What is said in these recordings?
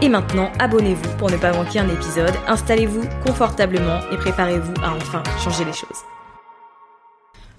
Et maintenant, abonnez-vous pour ne pas manquer un épisode, installez-vous confortablement et préparez-vous à enfin changer les choses.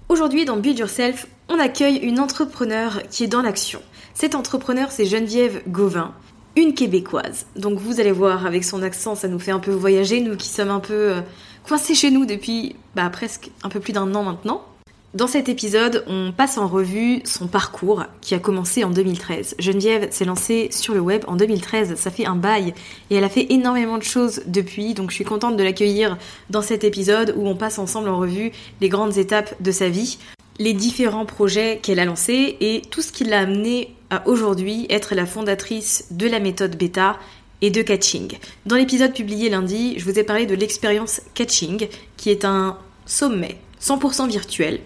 Aujourd'hui, dans Build Yourself, on accueille une entrepreneur qui est dans l'action. Cette entrepreneur, c'est Geneviève Gauvin, une québécoise. Donc vous allez voir, avec son accent, ça nous fait un peu voyager, nous qui sommes un peu euh, coincés chez nous depuis bah, presque un peu plus d'un an maintenant. Dans cet épisode, on passe en revue son parcours qui a commencé en 2013. Geneviève s'est lancée sur le web en 2013, ça fait un bail et elle a fait énormément de choses depuis, donc je suis contente de l'accueillir dans cet épisode où on passe ensemble en revue les grandes étapes de sa vie, les différents projets qu'elle a lancés et tout ce qui l'a amené à aujourd'hui être la fondatrice de la méthode bêta et de Catching. Dans l'épisode publié lundi, je vous ai parlé de l'expérience Catching qui est un sommet 100% virtuel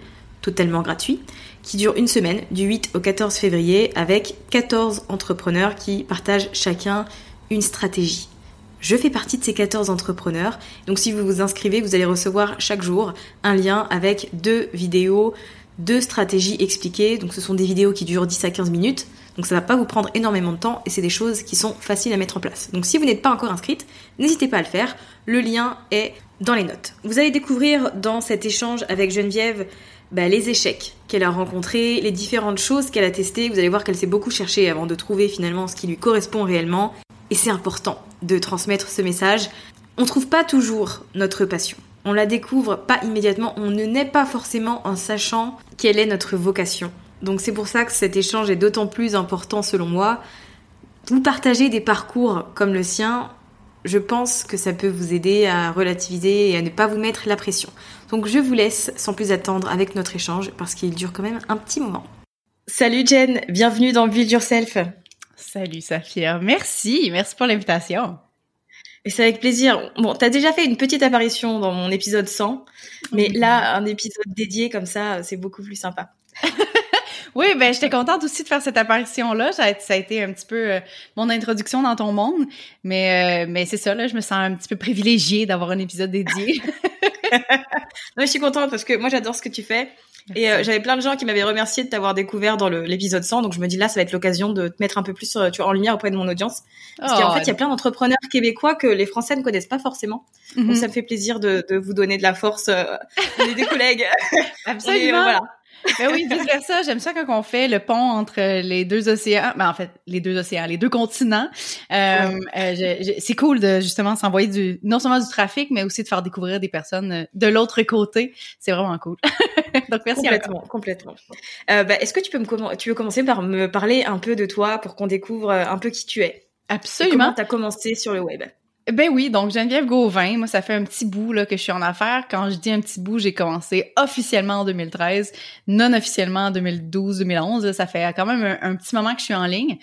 totalement gratuit, qui dure une semaine, du 8 au 14 février, avec 14 entrepreneurs qui partagent chacun une stratégie. Je fais partie de ces 14 entrepreneurs, donc si vous vous inscrivez, vous allez recevoir chaque jour un lien avec deux vidéos, deux stratégies expliquées, donc ce sont des vidéos qui durent 10 à 15 minutes, donc ça va pas vous prendre énormément de temps et c'est des choses qui sont faciles à mettre en place. Donc si vous n'êtes pas encore inscrite, n'hésitez pas à le faire, le lien est dans les notes. Vous allez découvrir dans cet échange avec Geneviève bah, les échecs qu'elle a rencontrés, les différentes choses qu'elle a testées. Vous allez voir qu'elle s'est beaucoup cherchée avant de trouver finalement ce qui lui correspond réellement. Et c'est important de transmettre ce message. On ne trouve pas toujours notre passion. On la découvre pas immédiatement. On ne naît pas forcément en sachant quelle est notre vocation. Donc c'est pour ça que cet échange est d'autant plus important selon moi. Vous partagez des parcours comme le sien, je pense que ça peut vous aider à relativiser et à ne pas vous mettre la pression. Donc je vous laisse sans plus attendre avec notre échange parce qu'il dure quand même un petit moment. Salut Jen, bienvenue dans Build Yourself. Salut Safia, merci, merci pour l'invitation. Et c'est avec plaisir. Bon, t'as déjà fait une petite apparition dans mon épisode 100, mais là, un épisode dédié comme ça, c'est beaucoup plus sympa. Oui, ben j'étais contente aussi de faire cette apparition-là. Ça, a été un petit peu euh, mon introduction dans ton monde. Mais, euh, mais c'est ça, là, je me sens un petit peu privilégiée d'avoir un épisode dédié. je suis contente parce que moi, j'adore ce que tu fais. Et euh, j'avais plein de gens qui m'avaient remercié de t'avoir découvert dans l'épisode 100, donc je me dis là, ça va être l'occasion de te mettre un peu plus tu vois, en lumière auprès de mon audience. Parce qu'en oh, fait, il y a plein d'entrepreneurs québécois que les Français ne connaissent pas forcément. Donc mhm. ça me fait plaisir de, de vous donner de la force, euh, des collègues. Absolument. voilà. Ben oui, vice versa. J'aime ça quand on fait le pont entre les deux océans. Ben en fait, les deux océans, les deux continents. Euh, euh, c'est cool de justement s'envoyer du non seulement du trafic, mais aussi de faire découvrir des personnes euh, de l'autre côté. C'est vraiment cool. Donc merci. Complètement, complètement. Euh, ben, Est-ce que tu peux me tu veux commencer par me parler un peu de toi pour qu'on découvre un peu qui tu es? Absolument. Et comment t'as commencé sur le web? Ben oui, donc Geneviève Gauvin, moi ça fait un petit bout là que je suis en affaires. Quand je dis un petit bout, j'ai commencé officiellement en 2013, non officiellement en 2012-2011. Ça fait quand même un, petit moment que je suis en ligne.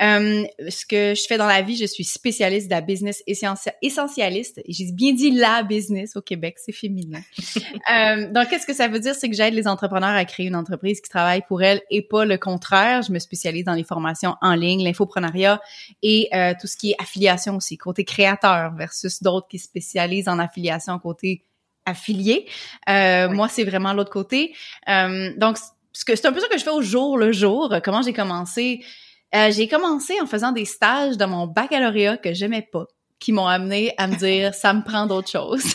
Euh, ce que je fais dans la vie, je suis spécialiste de la business essentialiste. J'ai bien dit la business au Québec, c'est féminin. euh, donc qu'est-ce que ça veut dire, c'est que j'aide les entrepreneurs à créer une entreprise qui travaille pour elles et pas le contraire. Je me spécialise dans les formations en ligne, l'infoprenariat et euh, tout ce qui est affiliation aussi, côté créateur versus d'autres qui spécialisent en affiliation côté affilié. Euh, moi, c'est vraiment l'autre côté. Euh, donc, c'est un peu ça que je fais au jour le jour. Comment j'ai commencé? Euh, j'ai commencé en faisant des stages dans mon baccalauréat que j'aimais pas, qui m'ont amené à me dire ça me prend d'autres choses.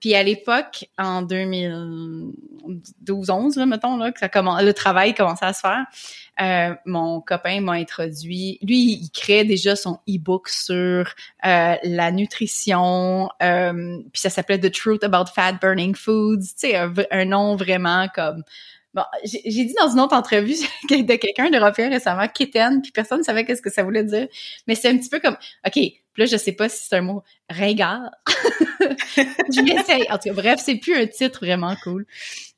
Puis à l'époque, en 2012-11, mettons, là, que ça commence, le travail commençait à se faire, euh, mon copain m'a introduit. Lui, il crée déjà son e-book sur euh, la nutrition. Euh, puis ça s'appelait The Truth About Fat Burning Foods. Tu sais, un, nom vraiment comme Bon, j'ai dit dans une autre entrevue de quelqu'un d'Européen récemment, kitten, puis personne ne savait qu'est-ce que ça voulait dire. Mais c'est un petit peu comme, OK, là, je sais pas si c'est un mot ringard. je m'essaye. En tout cas, bref, c'est plus un titre vraiment cool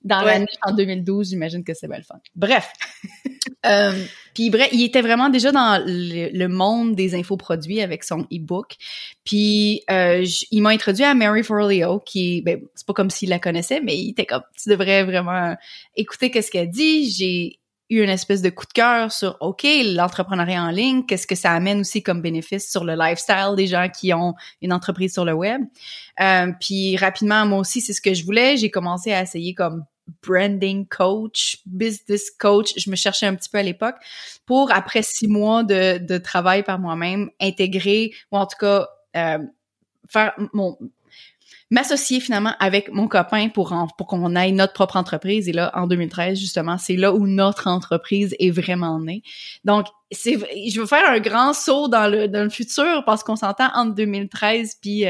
dans l'année en 2012, j'imagine que c'est belle fun. Bref. euh, puis bref, il était vraiment déjà dans le, monde des infoproduits avec son e-book. Puis euh, il m'a introduit à Mary Forleo, qui, ben, c'est pas comme s'il la connaissait, mais il était comme, tu devrais vraiment écouter qu'est-ce qu'elle dit. J'ai eu une espèce de coup de cœur sur OK, l'entrepreneuriat en ligne, qu'est-ce que ça amène aussi comme bénéfice sur le lifestyle des gens qui ont une entreprise sur le web? Euh, puis rapidement, moi aussi, c'est ce que je voulais. J'ai commencé à essayer comme branding coach, business coach. Je me cherchais un petit peu à l'époque pour, après six mois de, de travail par moi-même, intégrer ou en tout cas euh, faire mon m'associer finalement avec mon copain pour pour qu'on aille notre propre entreprise. Et là en 2013 justement c'est là où notre entreprise est vraiment née. Donc c'est je veux faire un grand saut dans le dans le futur parce qu'on s'entend entre 2013 puis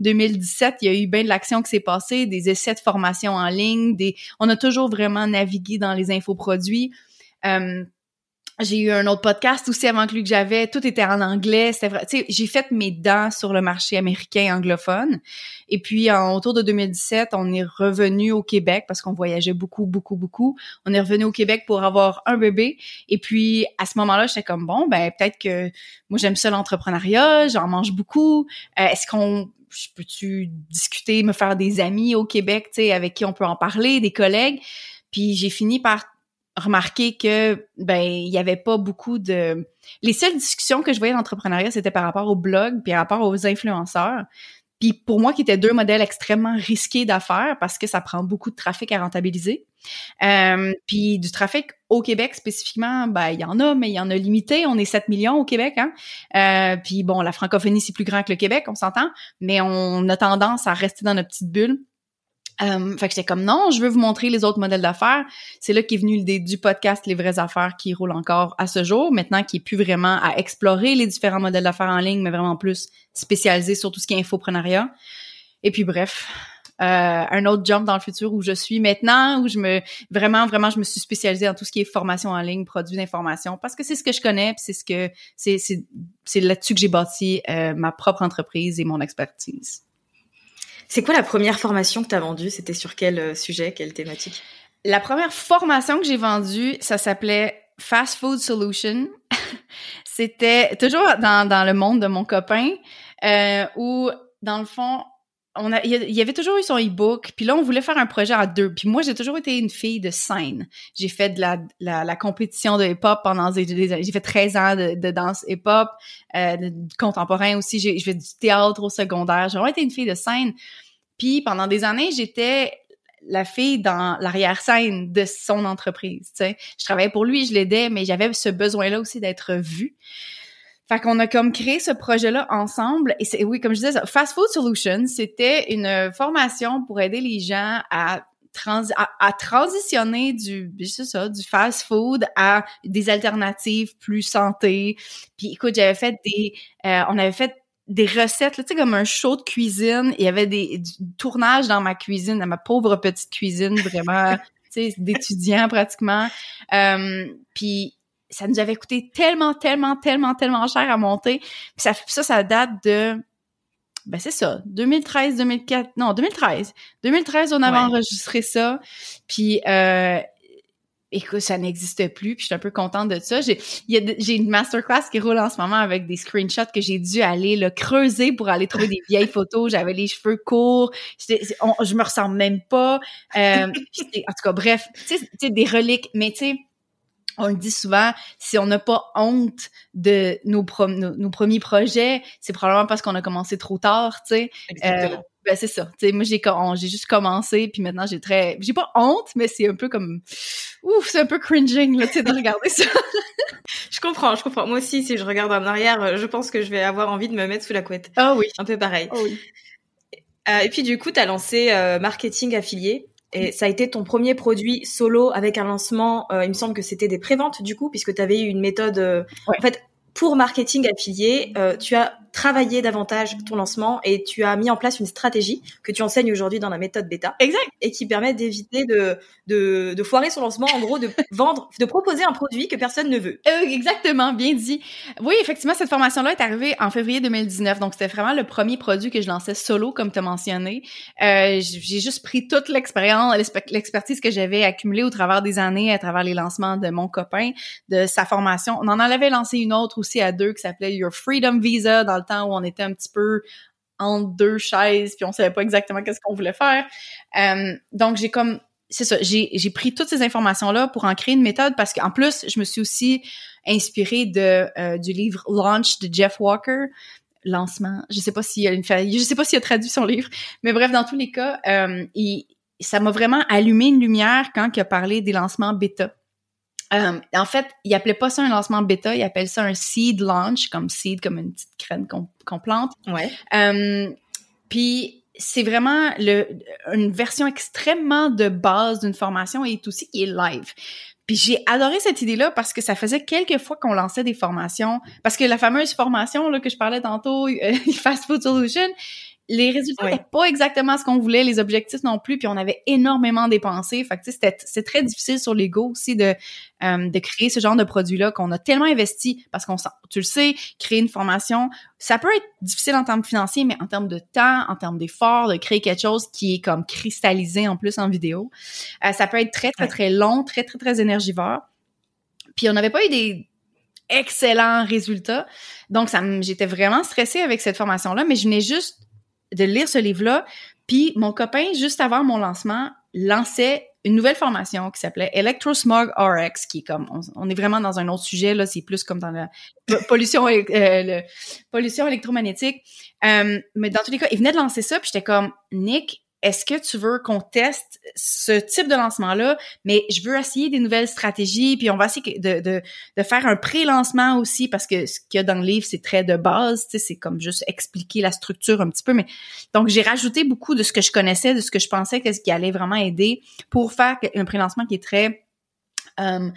2017 euh, il y a eu bien de l'action qui s'est passée des essais de formation en ligne des on a toujours vraiment navigué dans les infoproduits. Euh, j'ai eu un autre podcast aussi avant que lui que j'avais. Tout était en anglais. C'était vrai. Tu sais, j'ai fait mes dents sur le marché américain anglophone. Et puis, en autour de 2017, on est revenu au Québec parce qu'on voyageait beaucoup, beaucoup, beaucoup. On est revenu au Québec pour avoir un bébé. Et puis, à ce moment-là, j'étais comme, bon, ben, peut-être que moi, j'aime ça l'entrepreneuriat. J'en mange beaucoup. Euh, est-ce qu'on je peux-tu discuter, me faire des amis au Québec, tu sais, avec qui on peut en parler, des collègues? Puis j'ai fini par remarqué que ben il y avait pas beaucoup de les seules discussions que je voyais d'entrepreneuriat c'était par rapport au blog puis par rapport aux influenceurs. Puis pour moi qui étaient deux modèles extrêmement risqués d'affaires parce que ça prend beaucoup de trafic à rentabiliser euh, puis du trafic au Québec spécifiquement ben il y en a mais il y en a limité. On est 7 millions au Québec hein. Euh, puis bon la francophonie c'est plus grand que le Québec on s'entend mais on a tendance à rester dans notre petite bulle euh, fait que j'étais comme non, je veux vous montrer les autres modèles d'affaires. C'est là qu'est venu l'idée du podcast Les vraies affaires qui roule encore à ce jour, maintenant qui est plus vraiment à explorer les différents modèles d'affaires en ligne, mais vraiment plus spécialisé sur tout ce qui est infoprenariat. Et puis bref, euh, un autre jump dans le futur où je suis maintenant, où je me vraiment vraiment je me suis spécialisée dans tout ce qui est formation en ligne, produits d'information, parce que c'est ce que je connais, c'est ce que c'est c'est là-dessus que j'ai bâti euh, ma propre entreprise et mon expertise. C'est quoi la première formation que tu as vendue? C'était sur quel euh, sujet, quelle thématique? La première formation que j'ai vendue, ça s'appelait Fast Food Solution. C'était toujours dans, dans le monde de mon copain, euh, où, dans le fond, on a, il y avait toujours eu son e-book, puis là, on voulait faire un projet à deux. Puis moi, j'ai toujours été une fille de scène. J'ai fait de la, la, la compétition de hip-hop pendant des, années. J'ai fait 13 ans de, de danse hip-hop, euh, contemporain aussi. J'ai fait du théâtre au secondaire. J'ai vraiment été une fille de scène. Puis pendant des années, j'étais la fille dans l'arrière-scène de son entreprise. Tu sais. Je travaillais pour lui, je l'aidais, mais j'avais ce besoin-là aussi d'être vue. Fait qu'on a comme créé ce projet-là ensemble. Et c'est, oui, comme je disais, Fast Food Solutions, c'était une formation pour aider les gens à trans à, transitionner du c'est ça du fast food à des alternatives plus santé puis écoute j'avais fait des euh, on avait fait des recettes, tu sais, comme un show de cuisine. Il y avait des du tournage dans ma cuisine, dans ma pauvre petite cuisine, vraiment, tu sais, d'étudiants pratiquement. Euh, puis ça nous avait coûté tellement, tellement, tellement, tellement cher à monter. Puis ça, ça, ça date de, ben c'est ça, 2013, 2004, non, 2013. 2013, on avait Ouais. enregistré ça. Puis, euh, écoute, ça n'existe plus. Puis je suis un peu contente de ça. J'ai, j'ai une masterclass qui roule en ce moment avec des screenshots que j'ai dû aller le creuser pour aller trouver des vieilles photos. J'avais les cheveux courts. On- je me ressemble même pas. Euh, en tout cas, bref, tu sais, tu sais, des reliques. Mais tu sais, on le dit souvent, si on n'a pas honte de nos, pro- nos, nos premiers projets, c'est probablement parce qu'on a commencé trop tard, tu sais. Euh, ben c'est ça. Tu sais, moi j'ai juste commencé puis maintenant j'ai très j'ai pas honte mais c'est un peu comme ouf, c'est un peu cringing là, tu sais de regarder ça. Je comprends, je comprends. Moi aussi, si je regarde en arrière, euh, je pense que je vais avoir envie de me mettre sous la couette. Ah oui. Un peu pareil. Oh oui. Euh, et puis du coup, tu as lancé euh, Marketing Affilié. Et ça a été ton premier produit solo avec un lancement, euh, il me semble que c'était des préventes du coup, puisque tu avais eu une méthode... euh, Ouais. En fait, pour marketing affilié, euh, tu as travaillé davantage ton lancement et tu as mis en place une stratégie que tu enseignes aujourd'hui dans la méthode bêta Exact. et qui permet d'éviter de, de, de foirer son lancement, en gros, de vendre, de proposer un produit que personne ne veut. Euh, exactement, bien dit. Oui, effectivement, cette formation-là est arrivée en février 2019, donc c'était vraiment le premier produit que je lançais solo, comme tu as mentionné. Euh, j'ai juste pris toute l'expérience, l'expe- l'expertise que j'avais accumulée au travers des années, à travers les lancements de mon copain, de sa formation. On en avait lancé une autre aussi à deux qui s'appelait Your Freedom Visa, dans le temps où on était un petit peu entre deux chaises, puis on savait pas exactement qu'est-ce qu'on voulait faire. Euh, donc j'ai comme c'est ça, j'ai pris toutes ces informations-là pour en créer une méthode parce qu'en plus, je me suis aussi inspirée de euh, du livre Launch de Jeff Walker. Lancement, je sais pas s'il y a une je sais pas s'il a traduit son livre, mais bref, dans tous les cas, euh, ça m'a vraiment allumé une lumière quand il a parlé des lancements bêta. Euh, en fait, il appelait pas ça un lancement bêta, il appelle ça un seed launch, comme seed, comme une petite graine qu'on qu'on plante. Ouais. Euh, puis c'est vraiment le, une version extrêmement de base d'une formation et aussi qui est live. Puis j'ai adoré cette idée-là parce que ça faisait quelques fois qu'on lançait des formations. Parce que la fameuse formation là, que je parlais tantôt, euh, Fast Food Solution, les résultats Ouais. n'étaient pas exactement ce qu'on voulait, les objectifs non plus, puis on avait énormément dépensé. Fait que c'était c'est très difficile sur l'ego aussi de euh, de créer ce genre de produit-là qu'on a tellement investi parce qu'on sent- tu le sais, créer une formation, ça peut être difficile en termes financiers, mais en termes de temps, en termes d'effort, de créer quelque chose qui est comme cristallisé en plus en vidéo, euh, ça peut être très très très long, très très très énergivore. Puis on n'avait pas eu des excellents résultats. Donc, ça j'étais vraiment stressée avec cette formation-là, mais je venais juste de lire ce livre-là. Puis mon copain, juste avant mon lancement, lançait une nouvelle formation qui s'appelait Electrosmog RX, qui est comme, on, est vraiment dans un autre sujet, là, c'est plus comme dans la po- pollution, euh, pollution électromagnétique. Euh, mais dans tous les cas, il venait de lancer ça, puis j'étais comme, Nick, est-ce que tu veux qu'on teste ce type de lancement-là? Mais je veux essayer des nouvelles stratégies, puis on va essayer de, de, de faire un pré-lancement aussi, parce que ce qu'il y a dans le livre, c'est très de base, tu sais, c'est comme juste expliquer la structure un petit peu, mais donc j'ai rajouté beaucoup de ce que je connaissais, de ce que je pensais que ce qui allait vraiment aider pour faire un pré-lancement qui est très euh,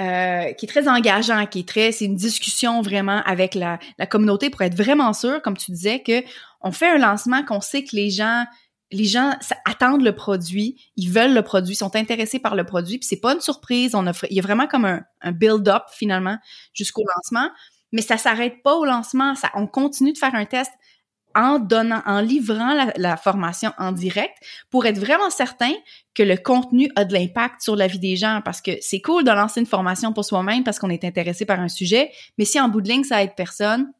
euh, qui est très engageant, qui est très, c'est une discussion vraiment avec la, la communauté pour être vraiment sûr, comme tu disais, que on fait un lancement qu'on sait que les gens les gens attendent le produit, ils veulent le produit, sont intéressés par le produit, puis c'est pas une surprise, il y a vraiment comme un, un build-up finalement jusqu'au lancement, mais ça s'arrête pas au lancement, ça, on continue de faire un test en donnant, en livrant la, la formation en direct pour être vraiment certain que le contenu a de l'impact sur la vie des gens parce que c'est cool de lancer une formation pour soi-même parce qu'on est intéressé par un sujet, mais si en bout de ligne ça aide personne,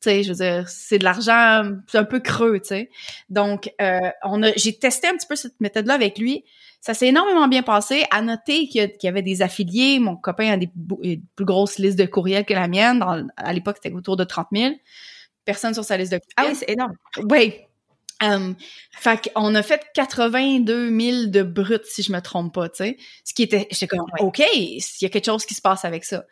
tu sais, je veux dire, c'est de l'argent, c'est un peu creux, tu sais. Donc, euh, on a, j'ai testé un petit peu cette méthode-là avec lui. Ça s'est énormément bien passé. À noter qu'il y, avait des affiliés. Mon copain a des une plus grosses listes de courriels que la mienne. Dans- à l'époque, c'était autour de 30 000 personnes sur sa liste de Ah courriels. oui, c'est énorme. Oui. Um, fait qu'on a fait 82 000 de brut, si je me trompe pas, tu sais. Ce qui était, j'étais comme. OK, il y a quelque chose qui se passe avec ça.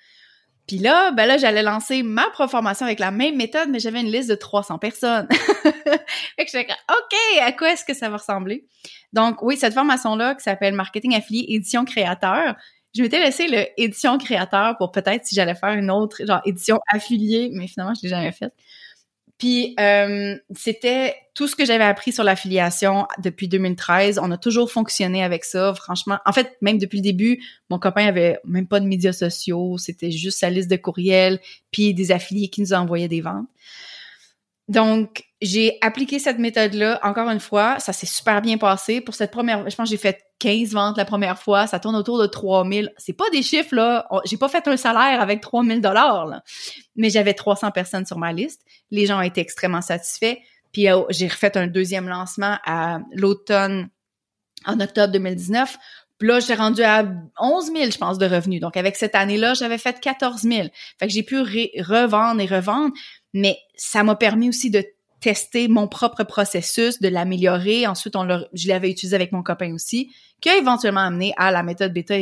Puis là, ben là, j'allais lancer ma formation avec la même méthode, mais j'avais une liste de 300 personnes. fait que OK, à quoi est-ce que ça va ressembler? Donc, oui, cette formation-là, qui s'appelle Marketing Affilié Édition Créateur, je m'étais laissé le édition créateur pour peut-être si j'allais faire une autre, genre édition affiliée, mais finalement, je l'ai jamais faite. Puis euh, c'était tout ce que j'avais appris sur l'affiliation depuis 2013. On a toujours fonctionné avec ça, franchement. En fait, même depuis le début, mon copain avait même pas de médias sociaux. C'était juste sa liste de courriels, puis des affiliés qui nous envoyaient des ventes. Donc, j'ai appliqué cette méthode-là encore une fois. Ça s'est super bien passé. Pour cette première, je pense que j'ai fait 15 ventes la première fois. Ça tourne autour de 3000. C'est pas des chiffres, là. J'ai pas fait un salaire avec 3000 dollars. Mais j'avais 300 personnes sur ma liste. Les gens été extrêmement satisfaits. Puis euh, j'ai refait un deuxième lancement à l'automne, en octobre 2019. Puis là, j'ai rendu à 11 000, je pense, de revenus. Donc, avec cette année-là, j'avais fait 14 000. Fait que j'ai pu revendre et revendre mais ça m'a permis aussi de tester mon propre processus, de l'améliorer. Ensuite, je l'avais utilisé avec mon copain aussi, qui a éventuellement amené à la méthode bêta,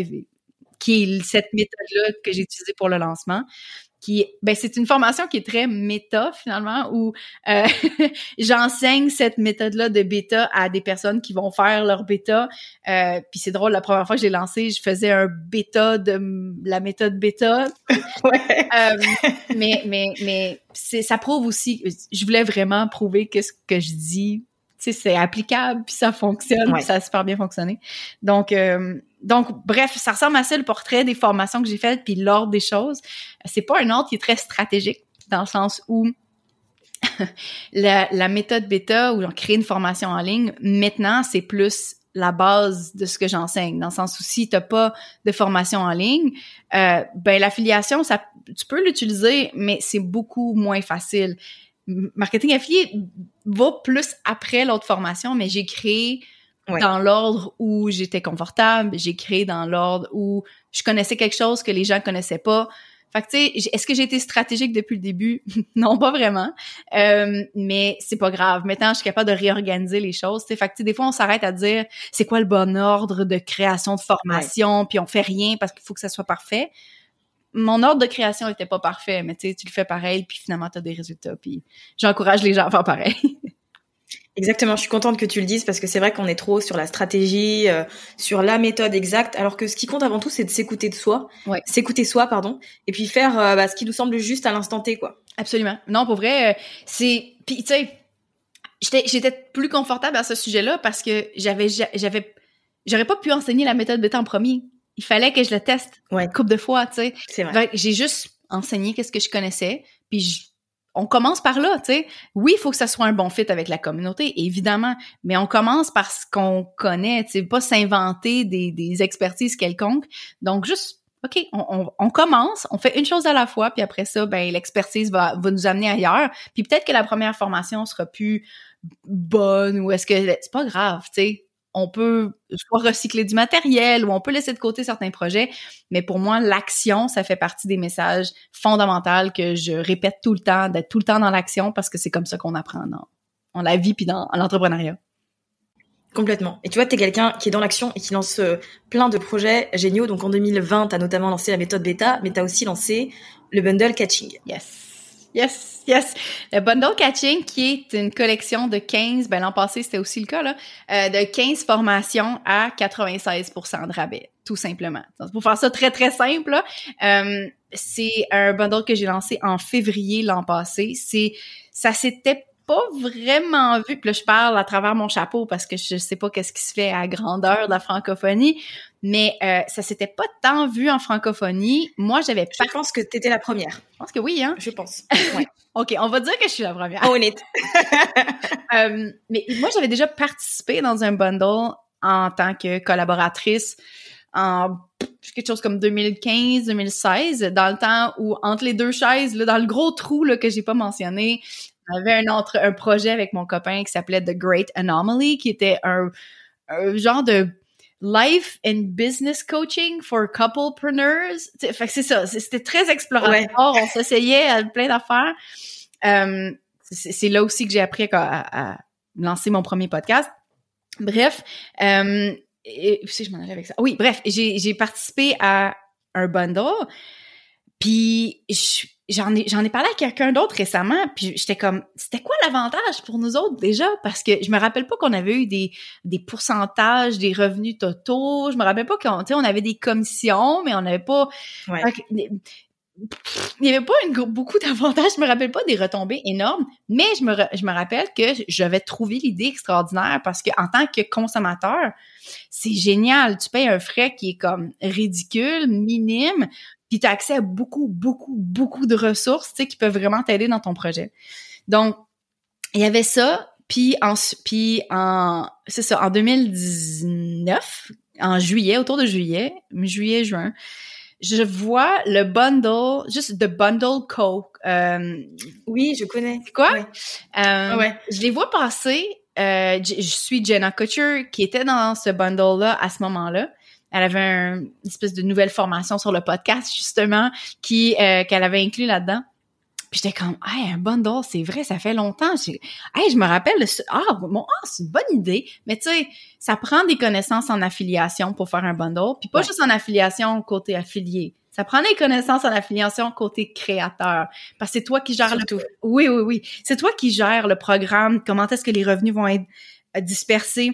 qui est cette méthode-là que j'ai utilisée pour le lancement qui ben c'est une formation qui est très méta finalement où euh, j'enseigne cette méthode là de bêta à des personnes qui vont faire leur bêta euh, puis c'est drôle la première fois que j'ai lancé je faisais un bêta de la méthode bêta ouais. euh, mais mais mais c'est ça prouve aussi je voulais vraiment prouver que ce que je dis c'est applicable, puis ça fonctionne, puis ça a super bien fonctionné. Donc, euh, donc, bref, ça ressemble à ça le portrait des formations que j'ai faites, puis l'ordre des choses. C'est pas un ordre qui est très stratégique, dans le sens où la, méthode bêta, où on crée une formation en ligne, maintenant, c'est plus la base de ce que j'enseigne, dans le sens où si t'as pas de formation en ligne, euh, ben l'affiliation, ça, tu peux l'utiliser, mais c'est beaucoup moins facile marketing affilié va plus après l'autre formation, mais j'ai créé dans l'ordre où j'étais confortable, j'ai créé dans l'ordre où je connaissais quelque chose que les gens connaissaient pas. Fait que tu sais, est-ce que j'ai été stratégique depuis le début? Non, pas vraiment. Euh, mais c'est pas grave. Maintenant, je suis capable de réorganiser les choses. Fait que des fois, on s'arrête à dire c'est quoi le bon ordre de création de formation, puis on fait rien parce qu'il faut que ça soit parfait mon ordre de création était pas parfait, mais tu sais, tu le fais pareil, puis finalement, tu as des résultats, puis j'encourage les gens à faire pareil. Exactement, je suis contente que tu le dises parce que c'est vrai qu'on est trop sur la stratégie, euh, sur la méthode exacte, alors que ce qui compte avant tout, c'est de s'écouter de soi, ouais. s'écouter soi, pardon, et puis faire euh, bah, ce qui nous semble juste à l'instant T, quoi. Absolument. Non, pour vrai, euh, c'est, puis tu sais, j'étais, j'étais plus confortable à ce sujet-là parce que j'avais, j'avais, j'aurais pas pu enseigner la méthode bêta en premier il fallait que je le teste ouais. une couple de fois, tu sais. C'est vrai. J'ai juste enseigné qu'est-ce que je connaissais, puis on commence par là, tu sais. Oui, il faut que ça soit un bon fit avec la communauté, évidemment, mais on commence par ce qu'on connaît, tu sais, pas s'inventer des, des expertises quelconques. Donc, juste, OK, on, on, commence, on fait une chose à la fois, puis après ça, ben l'expertise va, va nous amener ailleurs. Puis peut-être que la première formation sera plus bonne ou est-ce que c'est pas grave, tu sais on peut soit recycler du matériel ou on peut laisser de côté certains projets. Mais pour moi, l'action, ça fait partie des messages fondamentaux que je répète tout le temps, d'être tout le temps dans l'action parce que c'est comme ça qu'on apprend dans, la vie puis dans l'entrepreneuriat. Complètement. Et tu vois, tu es quelqu'un qui est dans l'action et qui lance euh, plein de projets géniaux. Donc en 2020, tu as notamment lancé la méthode bêta, mais tu as aussi lancé le bundle catching. Yes. Yes, yes. Le bundle catching qui est une collection de 15, ben l'an passé c'était aussi le cas là, euh, de 15 formations à 96% de rabais, tout simplement. Donc, pour faire ça très très simple, euh, c'est un bundle que j'ai lancé en février l'an passé. C'est ça s'était pas vraiment vu. Puis là, je parle à travers mon chapeau parce que je sais pas qu'est-ce qui se fait à grandeur de la francophonie, mais euh, ça s'était pas tant vu en francophonie. Moi, j'avais pas... Je pense que tu étais la première. Je pense que oui, hein? Je pense. Ouais. OK, on va dire que je suis la première. On est. euh, mais moi, j'avais déjà participé dans un bundle en tant que collaboratrice en quelque chose comme 2015, 2016, dans le temps où entre les deux chaises, là, dans le gros trou là, que j'ai pas mentionné, j'avais un autre un projet avec mon copain qui s'appelait The Great Anomaly, qui était un, un genre de life and business coaching for couplepreneurs. Fait que c'est ça, c'était très exploratoire, on s'essayait à plein d'affaires. Euh, c'est là aussi que j'ai appris à, à, lancer mon premier podcast. Bref, euh, et, je m'en allais avec ça? Oui, bref, j'ai participé à un bundle Puis j'en ai j'en ai parlé à quelqu'un d'autre récemment, puis j'étais comme c'était quoi l'avantage pour nous autres déjà? Parce que je me rappelle pas qu'on avait eu des des pourcentages des revenus totaux, je me rappelle pas qu'on on avait des commissions mais on n'avait pas Ouais. il y avait pas une, beaucoup d'avantages, je me rappelle pas des retombées énormes, mais je me, je me rappelle que j'avais trouvé l'idée extraordinaire parce que en tant que consommateur, c'est génial. Tu payes un frais qui est comme ridicule, minime, puis tu as accès à beaucoup, beaucoup, beaucoup de ressources, tu sais, qui peuvent vraiment t'aider dans ton projet. Donc, il y avait ça, puis en, puis en, c'est ça, en 2019, en juillet, autour de juillet, juillet, juin, je vois le bundle, juste The Bundle Co. Euh, Oui, je connais. c'est quoi? Ouais. Euh, Ouais. Je les vois passer. Euh, je suis Jenna Kutcher qui était dans ce bundle-là à ce moment-là. Elle avait un- une espèce de nouvelle formation sur le podcast, justement, qui euh, qu'elle avait inclus là-dedans. Puis j'étais comme, hey, un bundle, c'est vrai, ça fait longtemps. J'ai- Hey, je me rappelle, de ce- ah, bon, ah, c'est une bonne idée. Mais tu sais, ça prend des connaissances en affiliation pour faire un bundle, puis pas Ouais. juste en affiliation côté affilié. Ça prend des connaissances en affiliation côté créateur. Parce que c'est toi qui gères le Surtout. oui, oui, oui. C'est toi qui gères le programme, comment est-ce que les revenus vont être euh, dispersés.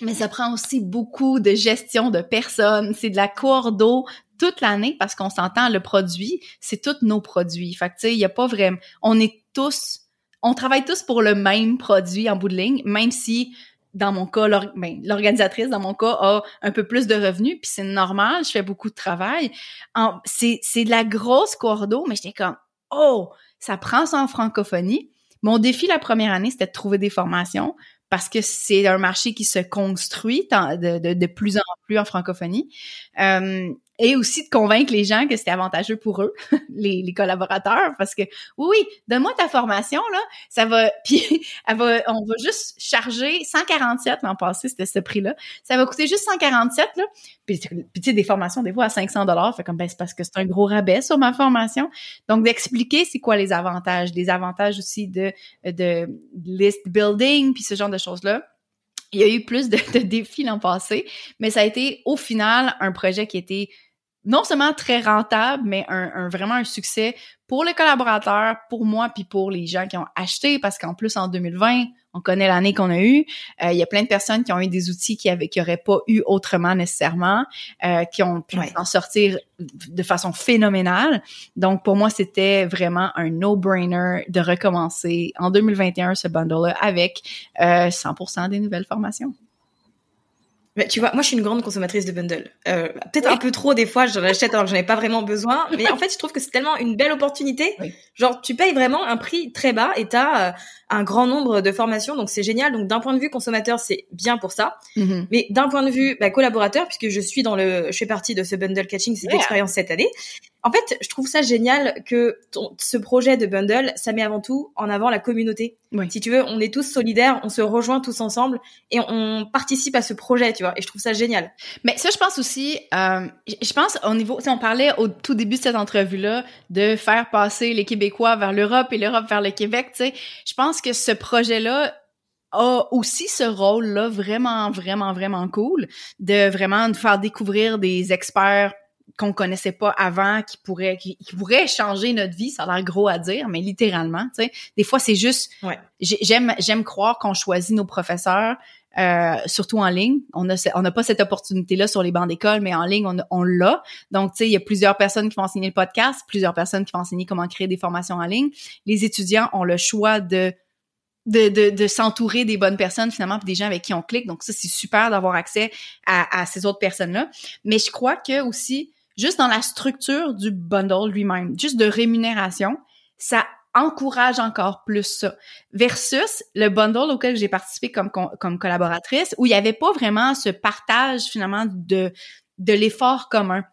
Mais ça prend aussi beaucoup de gestion de personnes. C'est de la coordo toute l'année parce qu'on s'entend, le produit, c'est tous nos produits. Fait que, tu sais, il y a pas vraiment... On est tous... On travaille tous pour le même produit en bout de ligne, même si, dans mon cas, ben, l'organisatrice, dans mon cas, a un peu plus de revenus, puis c'est normal, je fais beaucoup de travail. C'est de la grosse coordo, mais j'étais comme, oh, ça prend ça en francophonie. Mon défi la première année, c'était de trouver des formations parce que c'est un marché qui se construit de plus en plus en francophonie. Euh, et aussi de convaincre les gens que c'était avantageux pour eux, les, les collaborateurs, parce que oui, donne-moi ta formation, là, ça va, puis elle va, on va juste charger 147 l'an passé, c'était ce prix-là. Ça va coûter juste 147, là. Puis, puis tu sais, des formations, des fois, à 500 dollars, fait comme, ben, c'est parce que c'est un gros rabais sur ma formation. Donc, d'expliquer c'est quoi les avantages, des avantages aussi de, de list building, puis ce genre de choses-là. Il y a eu plus de, défis l'an passé, mais ça a été au final un projet qui était non seulement très rentable, mais un, un- vraiment un succès pour les collaborateurs, pour moi, puis pour les gens qui ont acheté, parce qu'en plus, en 2020, on connaît l'année qu'on a eue. Euh, il y a plein de personnes qui ont eu des outils qui avaient, qui auraient pas eu autrement nécessairement, euh, qui ont pu Ouais. en sortir de façon phénoménale. Donc, pour moi, c'était vraiment un no-brainer de recommencer en 2021 ce bundle-là avec euh, 100% des nouvelles formations. Mais tu vois, moi je suis une grande consommatrice de bundles. Euh, Peut-être un peu trop des fois, j'en achète alors que j'en ai pas vraiment besoin. Mais en fait, je trouve que c'est tellement une belle opportunité. Oui. Genre, tu payes vraiment un prix très bas et t'as euh, un grand nombre de formations, donc c'est génial. Donc d'un point de vue consommateur, c'est bien pour ça. Mhm. Mais d'un point de vue bah, collaborateur, puisque je suis dans le, je fais partie de ce bundle catching, cette Yeah. expérience cette année. En fait, je trouve ça génial que ton- ce projet de bundle, ça met avant tout en avant la communauté. Oui. Si tu veux, on est tous solidaires, on se rejoint tous ensemble et on participe à ce projet, tu vois. Et je trouve ça génial. Mais ça, je pense aussi, euh, je je pense au niveau, tu sais, on parlait au tout début de cette entrevue-là de faire passer les Québécois vers l'Europe et l'Europe vers le Québec, tu sais. Je pense que ce projet-là a aussi ce rôle-là vraiment, vraiment, vraiment cool de vraiment nous faire découvrir des experts qu'on connaissait pas avant, qui pourraient, qui, qui pourraient changer notre vie. Ça a l'air gros à dire, mais littéralement, tu sais. Des fois, c'est juste, Ouais. j'aime, j'aime croire qu'on choisit nos professeurs euh, surtout en ligne. On a, on n'a pas cette opportunité-là sur les bancs d'école, mais en ligne, on, on l'a. Donc, tu sais, il y a plusieurs personnes qui vont enseigner le podcast, plusieurs personnes qui vont enseigner comment créer des formations en ligne. Les étudiants ont le choix de de, de, de s'entourer des bonnes personnes finalement puis des gens avec qui on clique donc ça c'est super d'avoir accès à, à ces autres personnes là mais je crois que aussi juste dans la structure du bundle lui-même juste de rémunération ça encourage encore plus ça versus le bundle auquel j'ai participé comme com- comme collaboratrice où il y avait pas vraiment ce partage finalement de de l'effort commun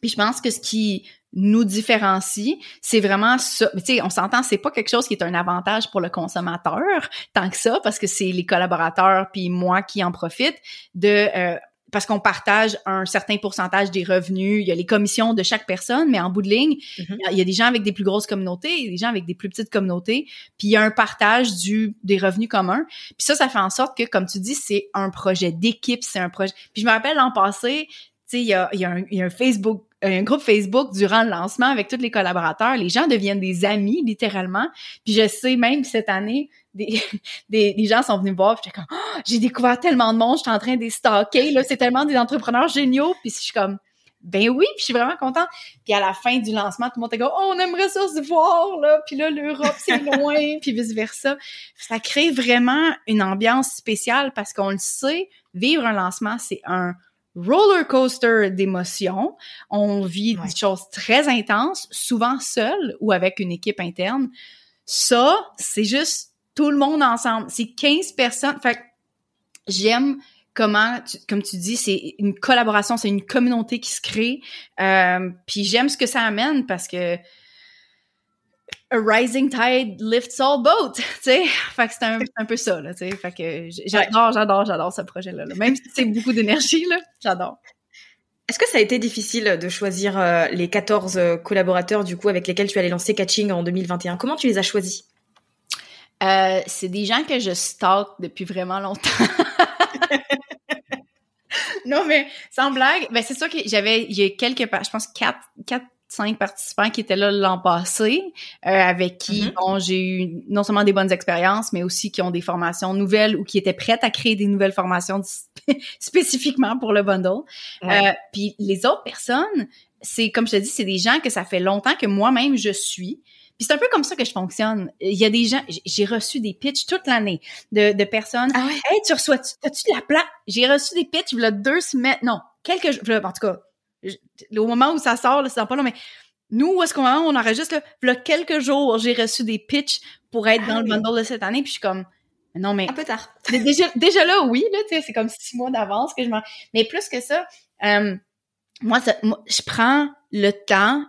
puis je pense que ce qui nous différencie, c'est vraiment ça. Tu sais, on s'entend, c'est pas quelque chose qui est un avantage pour le consommateur tant que ça, parce que c'est les collaborateurs puis moi qui en profite de euh, parce qu'on partage un certain pourcentage des revenus, il y a les commissions de chaque personne, mais en bout de ligne, Mhm. il y a- il y a des gens avec des plus grosses communautés, il y a des gens avec des plus petites communautés, puis il y a un partage du des revenus communs. Puis ça, ça fait en sorte que, comme tu dis, c'est un projet d'équipe, c'est un projet. Puis je me rappelle l'an passé, tu sais, il y a, il y, a un- il y a un Facebook un groupe Facebook durant le lancement avec tous les collaborateurs. Les gens deviennent des amis, littéralement. Puis je sais même cette année, des, des, gens sont venus me voir, j'étais comme, oh, j'ai découvert tellement de monde, je suis en train de les stalker, là, c'est tellement des entrepreneurs géniaux, puis je suis comme, ben oui, puis je suis vraiment contente. Puis à la fin du lancement, tout le monde était comme, oh, on aimerait ça se voir, là, puis là, l'Europe, c'est loin, puis vice-versa. Ça crée vraiment une ambiance spéciale parce qu'on le sait, vivre un lancement, c'est un roller coaster d'émotions. On vit des choses très intenses, souvent seul ou avec une équipe interne. Ça, c'est juste tout le monde ensemble. C'est 15 personnes. Fait j'aime comment, comme tu dis, c'est une collaboration, c'est une communauté qui se crée. Euh, puis j'aime ce que ça amène parce que a rising tide lifts all boats, tu sais. Fait que c'est un, peu ça, là, tu sais. Fait que j'adore, j'adore, j'adore ce projet-là. Même si c'est beaucoup d'énergie, là, j'adore. Est-ce que ça a été difficile de choisir euh, les 14 euh, collaborateurs, du coup, avec lesquels tu allais lancer Catching en 2021? Comment tu les as choisis? Euh, c'est des gens que je stalk depuis vraiment longtemps. non, mais sans blague, ben c'est sûr que j'avais, il y a quelques, je pense quatre, quatre cinq participants qui étaient là l'an passé, euh, avec qui mm-hmm. j'ai eu non seulement des bonnes expériences, mais aussi qui ont des formations nouvelles ou qui étaient prêtes à créer des nouvelles formations spécifiquement pour le bundle. Euh, puis les autres personnes, c'est comme je te dis, c'est des gens que ça fait longtemps que moi-même je suis. Puis c'est un peu comme ça que je fonctionne. Il y a des gens, j'ai reçu des pitchs toute l'année de, de personnes. Ah ouais? Hey, tu reçois, as-tu de la place? J'ai reçu des pitchs il y a deux semaines, non, quelques jours, en tout cas, au moment où ça sort, c'est pas long, mais nous, où est-ce qu'on on enregistre, là, là, quelques jours, j'ai reçu des pitchs pour être dans le ah bundle de cette année, puis je suis comme, non, mais... Un peu tard. déjà, déjà là, oui, là, tu sais, c'est comme six mois d'avance que je m'en... Mais plus que ça, euh, moi, moi, je prends le temps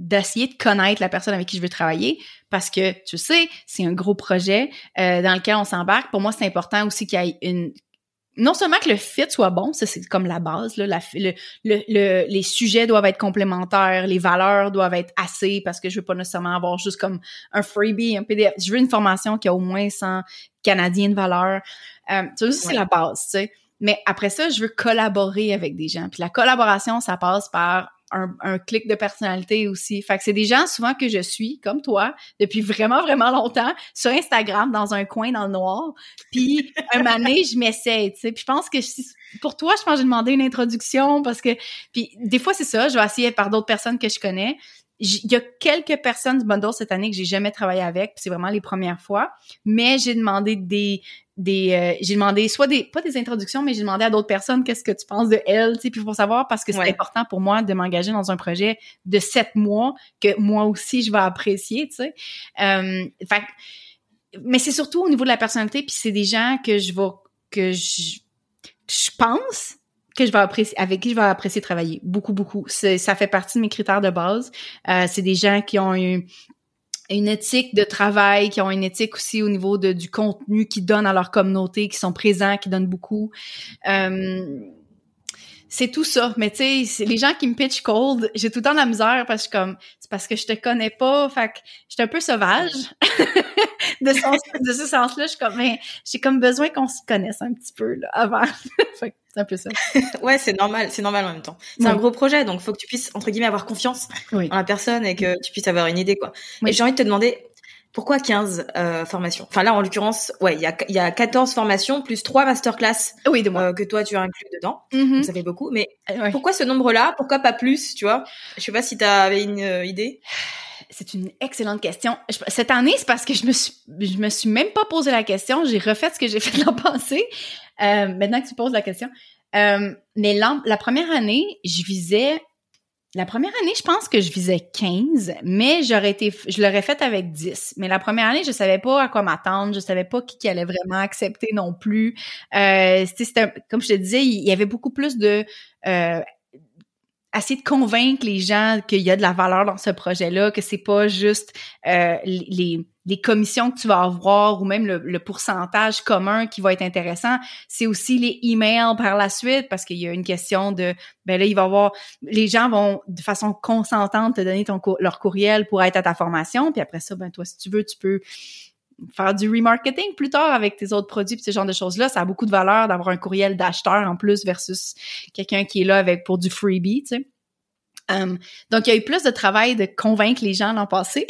d'essayer de connaître la personne avec qui je veux travailler parce que tu sais c'est un gros projet euh, dans lequel on s'embarque pour moi c'est important aussi qu'il y ait une non seulement que le fit soit bon, ça c'est comme la base, là, la, le, le, les sujets doivent être complémentaires, les valeurs doivent être assez parce que je veux pas nécessairement avoir juste comme un freebie, un PDF. Je veux une formation qui a au moins 100 Canadiens de valeur. Euh, ça, c'est la base, tu sais. Mais après ça, je veux collaborer avec des gens. Puis la collaboration, ça passe par un, un, clic de personnalité aussi. Fait que c'est des gens souvent que je suis, comme toi, depuis vraiment, vraiment longtemps, sur Instagram, dans un coin dans le noir. Puis, un année, je m'essaie, tu sais. Puis je pense que pour toi, je pense que j'ai demandé une introduction parce que... Puis des fois, c'est ça, je vais essayer par d'autres personnes que je connais. Il y a quelques personnes du bundle cette année que j'ai jamais travaillé avec, c'est vraiment les premières fois. Mais j'ai demandé des des euh, j'ai demandé soit des pas des introductions mais j'ai demandé à d'autres personnes qu'est-ce que tu penses de elle tu sais puis pour savoir parce que c'est important pour moi de m'engager dans un projet de sept mois que moi aussi je vais apprécier tu sais euh, fait, mais c'est surtout au niveau de la personnalité puis c'est des gens que je vais que je je pense je vais apprécier avec qui je vais apprécier travailler beaucoup beaucoup ça fait partie de mes critères de base euh, c'est des gens qui ont eu une éthique de travail, qui ont une éthique aussi au niveau de, du contenu qu'ils donnent à leur communauté, qui sont présents, qui donnent beaucoup. Euh, c'est tout ça. Mais tu sais, les gens qui me pitch cold, j'ai tout le temps de la misère parce que comme c'est parce que je te connais pas, fait que je suis un peu sauvage. de, de ce sens-là, je suis comme ben, j'ai comme besoin qu'on se connaisse un petit peu là avant. C'est un peu ça. ouais, c'est normal, c'est normal en même temps. C'est un gros projet, donc faut que tu puisses entre guillemets avoir confiance en la personne et que tu puisses avoir une idée quoi. Et j'ai envie de te demander pourquoi 15 euh, formations? Enfin là en l'occurrence, ouais, il y a il y a 14 formations plus 3 masterclass oui, de moi. Euh, que toi tu as inclus dedans. Mm-hmm. ça fait beaucoup, mais pourquoi ce nombre-là? Pourquoi pas plus, tu vois? Je sais pas si tu avais une euh, idée. C'est une excellente question. Cette année, c'est parce que je me suis, je me suis même pas posé la question. J'ai refait ce que j'ai fait l'an passé. Euh, maintenant que tu poses la question. Euh, mais la première année, je visais la première année, je pense que je visais 15, mais j'aurais été, je l'aurais fait avec 10. Mais la première année, je savais pas à quoi m'attendre, je savais pas qui, qui allait vraiment accepter non plus. Euh, c'était, comme je te disais, il y avait beaucoup plus de euh, essayer de convaincre les gens qu'il y a de la valeur dans ce projet-là, que c'est pas juste euh, les, les commissions que tu vas avoir ou même le, pourcentage commun qui va être intéressant, c'est aussi les emails par la suite parce qu'il y a une question de ben là il va avoir les gens vont de façon consentante te donner ton leur courriel pour être à ta formation puis après ça ben toi si tu veux tu peux faire du remarketing plus tard avec tes autres produits pis ce genre de choses-là. Ça a beaucoup de valeur d'avoir un courriel d'acheteur en plus versus quelqu'un qui est là avec pour du freebie, tu sais. Um, donc, il y a eu plus de travail de convaincre les gens l'an passé.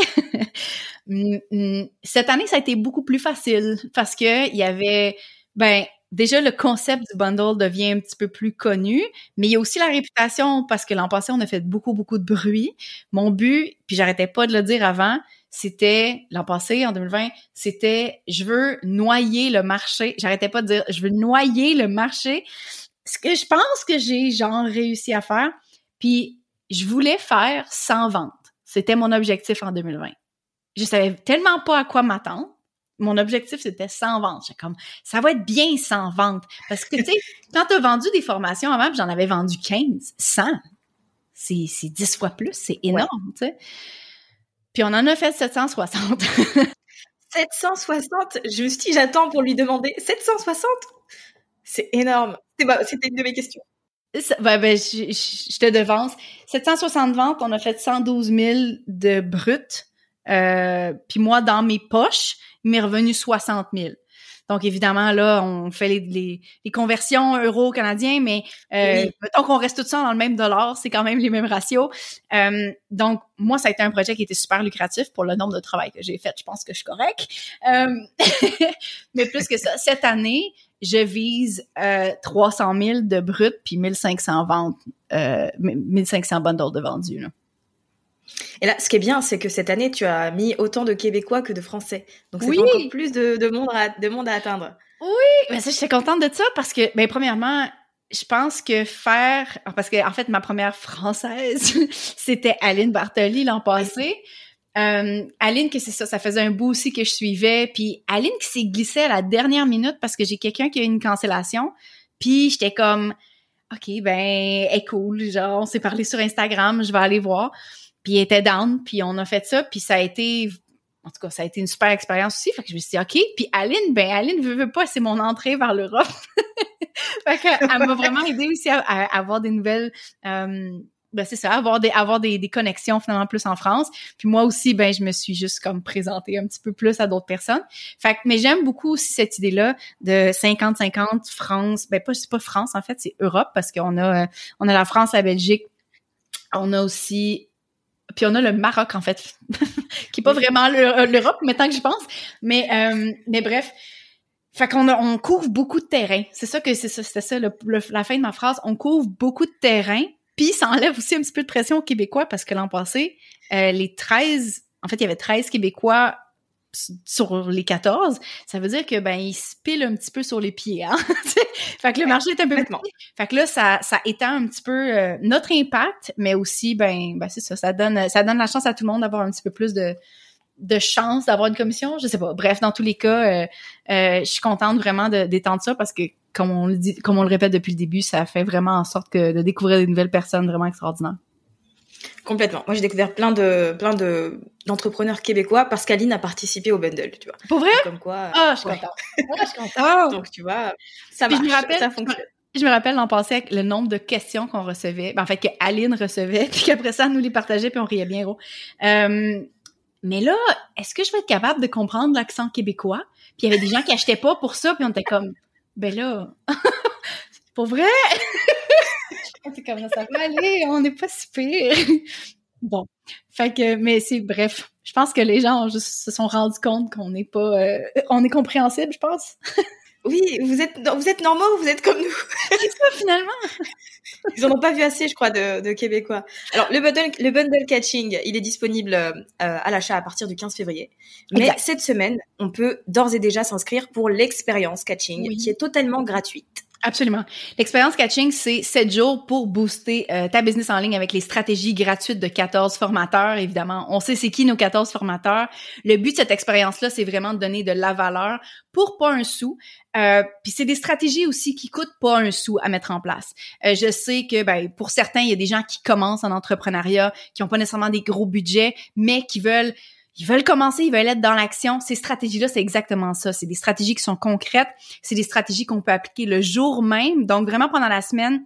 Cette année, ça a été beaucoup plus facile parce que il y avait, ben, déjà le concept du bundle devient un petit peu plus connu, mais il y a aussi la réputation parce que l'an passé, on a fait beaucoup, beaucoup de bruit. Mon but, puis j'arrêtais pas de le dire avant, c'était l'an passé, en 2020, c'était je veux noyer le marché. J'arrêtais pas de dire je veux noyer le marché. Ce que je pense que j'ai genre réussi à faire. Puis je voulais faire 100 ventes. C'était mon objectif en 2020. Je savais tellement pas à quoi m'attendre. Mon objectif, c'était 100 ventes. J'étais comme, ça va être bien 100 ventes. Parce que, tu sais, quand tu as vendu des formations avant, j'en avais vendu 15, 100, c'est 10 fois plus. C'est énorme, tu sais. Puis on en a fait 760. 760? Je me suis dit, j'attends pour lui demander 760? C'est énorme. C'était une de mes questions. Ben, ben, je, je, te devance. 760 ventes, on a fait 112 000 de brut. Euh, puis moi, dans mes poches, il m'est revenu 60 000. Donc, évidemment, là, on fait les, les, conversions euro-canadiens, mais euh, mettons qu'on reste tout ça dans le même dollar, c'est quand même les mêmes ratios. Euh, donc, moi, ça a été un projet qui était super lucratif pour le nombre de travail que j'ai fait. Je pense que je suis correct. Euh, mais plus que ça, cette année, je vise euh, 300 000 de brut puis 1500 ventes, euh, 1500 bundles de vendus. Là. Et là, ce qui est bien, c'est que cette année, tu as mis autant de Québécois que de Français. Donc, c'est encore plus de, de, monde à, de monde à atteindre. Oui, mais ça, je suis contente de ça parce que, ben, premièrement, je pense que faire, parce que, en fait, ma première française, c'était Aline Bartoli l'an passé. Euh, Aline, que c'est ça, ça faisait un bout aussi que je suivais. Puis Aline qui s'est glissée à la dernière minute parce que j'ai quelqu'un qui a eu une cancellation. Puis j'étais comme, OK, ben, elle est cool. Genre, on s'est parlé sur Instagram, je vais aller voir. Puis il était down, puis on a fait ça, puis ça a été en tout cas, ça a été une super expérience aussi. Fait que je me suis dit, OK. Puis Aline, ben Aline veut, veut pas, c'est mon entrée vers l'Europe. fait qu'elle m'a vraiment aidé aussi à, avoir des nouvelles, euh, ben c'est ça, avoir des avoir des, des, connexions finalement plus en France. Puis moi aussi, ben je me suis juste comme présentée un petit peu plus à d'autres personnes. Fait que, mais j'aime beaucoup aussi cette idée-là de 50-50 France. Ben pas c'est pas France en fait, c'est Europe parce qu'on a euh, on a la France, la Belgique, on a aussi puis on a le Maroc, en fait, qui est pas vraiment euh, l'Europe, mais tant que j'y pense. Mais, euh, mais bref. Fait qu'on on couvre beaucoup de terrain. C'est ça que c'est ça, c'était ça la fin de ma phrase. On couvre beaucoup de terrain, puis ça enlève aussi un petit peu de pression aux Québécois parce que l'an passé, euh, les 13, en fait, il y avait 13 Québécois sur les 14, ça veut dire que ben ils se pilent un petit peu sur les pieds hein. fait que le marché est un peu plus fait que là ça ça étend un petit peu euh, notre impact mais aussi ben ben c'est ça ça donne ça donne la chance à tout le monde d'avoir un petit peu plus de de chance d'avoir une commission, je sais pas. Bref, dans tous les cas, euh, euh, je suis contente vraiment d'étendre ça parce que comme on le dit, comme on le répète depuis le début, ça fait vraiment en sorte que de découvrir des nouvelles personnes vraiment extraordinaires. Complètement. Moi, j'ai découvert plein de plein de d'entrepreneurs québécois parce qu'Aline a participé au bundle, tu vois. Pour vrai? Comme quoi. Ah, je suis contente. Ah, je suis contente. Donc, tu vois, ça marche, je me rappelle, ça fonctionne. Je me rappelle l'an passé avec le nombre de questions qu'on recevait, ben, en fait que Aline recevait, puis qu'après ça, nous les partageait, puis on riait bien gros. Euh, mais là, est-ce que je vais être capable de comprendre l'accent québécois? Puis il y avait des gens qui achetaient pas pour ça, puis on était comme, ben là, pour vrai? c'est comme ça va aller, on n'est pas si pire. bon, fait que, mais c'est bref. Je pense que les gens juste se sont rendus compte qu'on n'est pas, euh, on est compréhensible, je pense. Oui, vous êtes, vous êtes normaux, vous êtes comme nous. finalement. Ils en ont pas vu assez, je crois, de, de Québécois. Alors le bundle, le bundle catching, il est disponible euh, à l'achat à partir du 15 février. Mais cette semaine, on peut d'ores et déjà s'inscrire pour l'expérience catching, qui est totalement gratuite. Absolument. L'expérience catching, c'est 7 jours pour booster euh, ta business en ligne avec les stratégies gratuites de 14 formateurs, évidemment. On sait c'est qui nos 14 formateurs. Le but de cette expérience-là, c'est vraiment de donner de la valeur pour pas un sou. Euh, Puis c'est des stratégies aussi qui coûtent pas un sou à mettre en place. Euh, je sais que ben, pour certains, il y a des gens qui commencent en entrepreneuriat, qui ont pas nécessairement des gros budgets, mais qui veulent ils veulent commencer, ils veulent être dans l'action. Ces stratégies-là, c'est exactement ça. C'est des stratégies qui sont concrètes. C'est des stratégies qu'on peut appliquer le jour même. Donc, vraiment, pendant la semaine,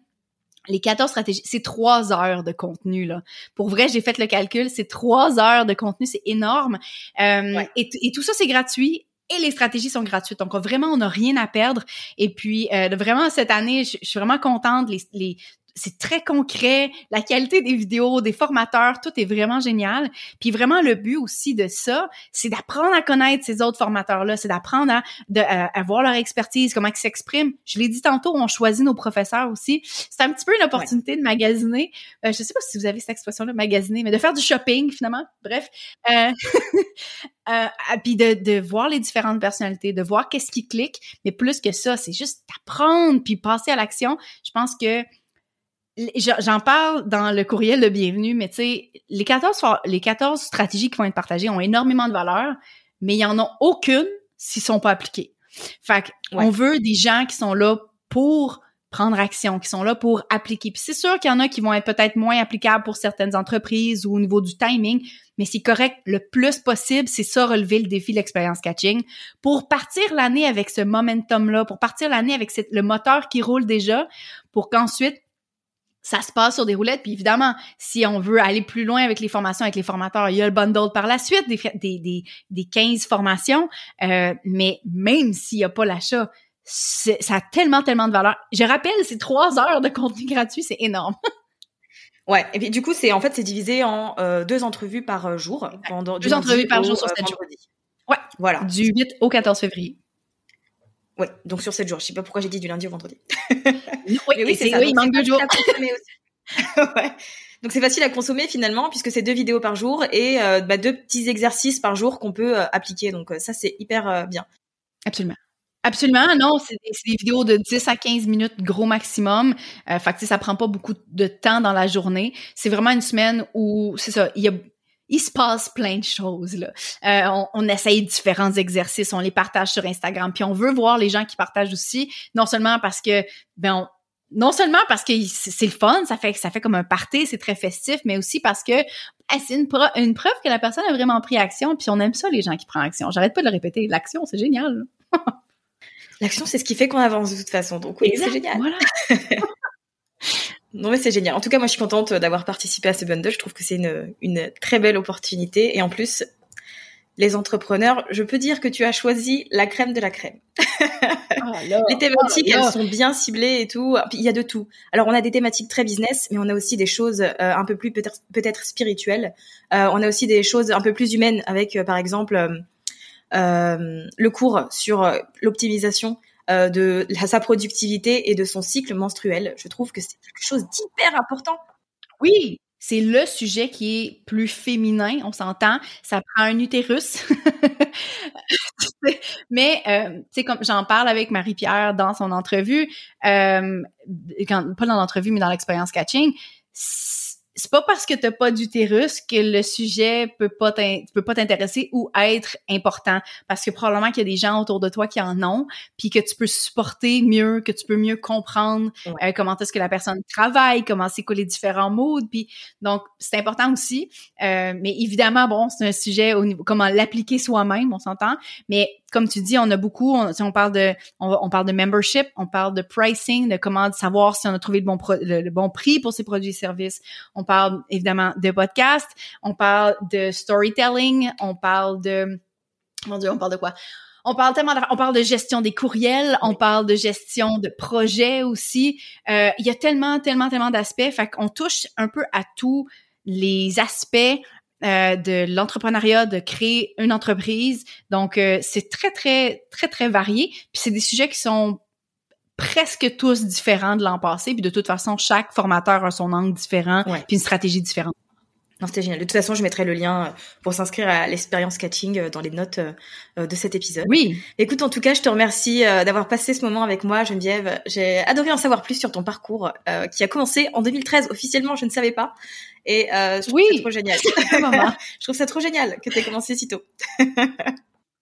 les 14 stratégies, c'est trois heures de contenu là. Pour vrai, j'ai fait le calcul, c'est trois heures de contenu, c'est énorme. Euh, et, tout ça, c'est gratuit. Et les stratégies sont gratuites. Donc, vraiment, on n'a rien à perdre. Et puis, euh, vraiment, cette année, je, suis vraiment contente. Les, les, c'est très concret. La qualité des vidéos, des formateurs, tout est vraiment génial. Puis vraiment, le but aussi de ça, c'est d'apprendre à connaître ces autres formateurs-là, c'est d'apprendre à, de, à, voir leur expertise, comment ils s'expriment. Je l'ai dit tantôt, on choisit nos professeurs aussi. C'est un petit peu une opportunité de magasiner. Euh, je sais pas si vous avez cette expression-là, magasiner, mais de faire du shopping finalement. Bref. Euh, euh, puis de, de voir les différentes personnalités, de voir qu'est-ce qui clique. Mais plus que ça, c'est juste d'apprendre puis passer à l'action. Je pense que J'en parle dans le courriel de bienvenue, mais tu sais, les 14, les 14 stratégies qui vont être partagées ont énormément de valeur, mais il y en a aucune s'ils sont pas appliqués. Fait on veut des gens qui sont là pour prendre action, qui sont là pour appliquer. Puis c'est sûr qu'il y en a qui vont être peut-être moins applicables pour certaines entreprises ou au niveau du timing, mais c'est correct. Le plus possible, c'est ça, relever le défi de l'expérience catching pour partir l'année avec ce momentum-là, pour partir l'année avec le moteur qui roule déjà, pour qu'ensuite, ça se passe sur des roulettes. Puis évidemment, si on veut aller plus loin avec les formations, avec les formateurs, il y a le bundle par la suite, des, des, des, des 15 formations. Euh, mais même s'il n'y a pas l'achat, ça a tellement, tellement de valeur. Je rappelle, c'est trois heures de contenu gratuit, c'est énorme. ouais, et puis du coup, c'est en fait, c'est divisé en euh, deux entrevues par euh, jour. Pendant, deux entrevues par jour sur sept jours. Ouais, voilà. Du 8 au 14 février. Oui, donc sur 7 jours. Je sais pas pourquoi j'ai dit du lundi au vendredi. oui, oui c'est ça. Oui, il manque deux jours. ouais. Donc c'est facile à consommer finalement puisque c'est deux vidéos par jour et euh, bah, deux petits exercices par jour qu'on peut euh, appliquer. Donc euh, ça c'est hyper bien. Absolument. Absolument, non, c'est des, des, vidéos de 10 à 15 minutes gros maximum. Euh, fait que ça prend pas beaucoup de temps dans la journée. C'est vraiment une semaine où c'est ça, il y a il se passe plein de choses là. Euh, on, on, essaye différents exercices, on les partage sur Instagram, puis on veut voir les gens qui partagent aussi, non seulement parce que ben non seulement parce que c'est le fun, ça fait ça fait comme un party, c'est très festif, mais aussi parce que c'est une, une, preuve que la personne a vraiment pris action, puis on aime ça les gens qui prennent action. J'arrête pas de le répéter, l'action c'est génial. l'action c'est ce qui fait qu'on avance de toute façon, donc oui c'est génial. Voilà. Non mais c'est génial. En tout cas, moi je suis contente d'avoir participé à ce bundle. Je trouve que c'est une, une très belle opportunité. Et en plus, les entrepreneurs, je peux dire que tu as choisi la crème de la crème. Oh les thématiques, oh elles sont bien ciblées et tout. Il y a de tout. Alors, on a des thématiques très business, mais on a aussi des choses euh, un peu plus peut-être peut-être spirituelles. Euh, on a aussi des choses un peu plus humaines avec, euh, par exemple, le cours sur l'optimisation euh, de sa productivité et de son cycle menstruel. Je trouve que c'est quelque chose d'hyper important. Oui, c'est le sujet qui est plus féminin, on s'entend. Ça prend un utérus. Mais, euh, tu sais, comme j'en parle avec Marie-Pierre dans son entrevue, euh, pas dans l'entrevue, mais dans l'expérience catching, c'est pas parce que t'as pas d'utérus que le sujet peut pas peut pas t'intéresser ou être important. Parce que probablement qu'il y a des gens autour de toi qui en ont puis que tu peux supporter mieux que tu peux mieux comprendre euh, comment est-ce que la personne travaille comment c'est quoi les différents modes puis donc c'est important aussi. Euh, mais évidemment bon c'est un sujet au niveau comment l'appliquer soi-même on s'entend mais comme tu dis, on a beaucoup, on, on parle de, on, parle de membership, on parle de pricing, de comment savoir si on a trouvé le bon, le, bon prix pour ses produits et services. On parle évidemment de podcast, on parle de storytelling, on parle de, mon Dieu, on parle de quoi? On parle tellement, on parle de gestion des courriels, on parle de gestion de projets aussi. Euh, il y a tellement, tellement, tellement d'aspects. Fait qu'on touche un peu à tous les aspects euh, de l'entrepreneuriat, de créer une entreprise. Donc, euh, c'est très, très, très, très varié. Puis c'est des sujets qui sont presque tous différents de l'an passé. Puis de toute façon, chaque formateur a son angle différent, puis une stratégie différente. Non, c'était génial. De toute façon, je mettrai le lien euh, pour s'inscrire à l'expérience catching dans les notes de cet épisode. Oui. Écoute, en tout cas, je te remercie d'avoir passé ce moment avec moi, Geneviève. J'ai adoré en savoir plus sur ton parcours qui a commencé en 2013. Officiellement, je ne savais pas. Et euh, je trouve oui. ça trop génial. je trouve ça trop génial que tu aies commencé si tôt.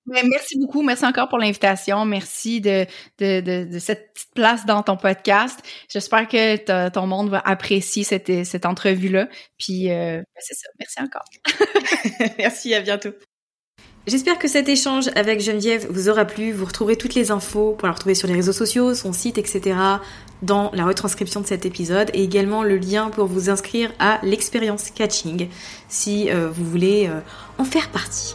Mais merci beaucoup. Merci encore pour l'invitation. Merci de, de, de, de, cette petite place dans ton podcast. J'espère que ton monde va apprécier cette, cette entrevue-là. Puis, euh, ben, c'est ça. Merci encore. merci. À bientôt. J'espère que cet échange avec Geneviève vous aura plu. Vous retrouverez toutes les infos pour la retrouver sur les réseaux sociaux, son site, etc. dans la retranscription de cet épisode et également le lien pour vous inscrire à l'expérience catching si euh, vous voulez euh, en faire partie.